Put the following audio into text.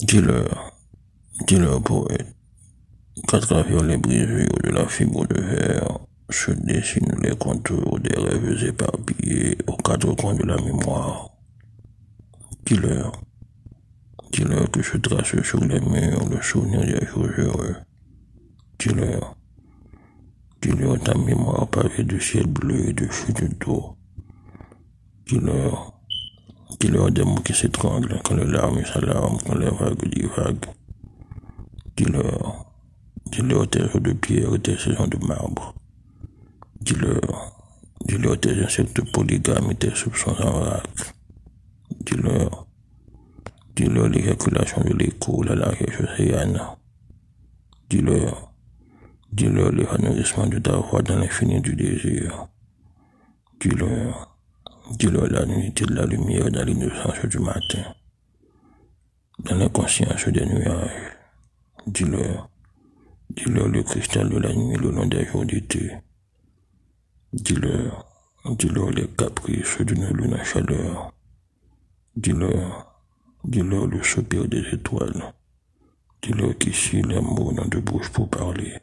Dis-leur, dis-leur poète, qu'à travers les brisures de la fibre de verre se dessinent les contours des rêves éparpillés aux quatre coins de la mémoire? Dis-leur, dis-leur que se trace sur les murs le souvenir des jours heureux. Dis-leur, dis-leur ta mémoire pavée de ciel bleu et de chutes d'eau. Dis-leur, Dis-leur des mots qui s'étranglent quand les larmes s'alarment, quand les vagues divaguent. Dis-leur, dis-leur tes de pierre et tes saisons de marbre. Dis-leur, dis-leur tes insectes polygames et tes soupçons en vrac. Dis-leur, dis-leur l'éjaculation de l'écho, la largesse océane. Dis-leur, dis-leur l'évanouissement de ta voix dans l'infini du désir. Dis-leur, Dis-leur la nuit de la lumière dans l'innocence du matin, dans l'inconscience des nuages. Dis-leur, dis-leur le cristal de la nuit le long des jours d'été. Dis-leur, dis-leur les caprices d'une lune à chaleur. Dis-leur, dis-leur le soupir des étoiles. Dis-leur qu'ici les mots n'ont de bouche pour parler.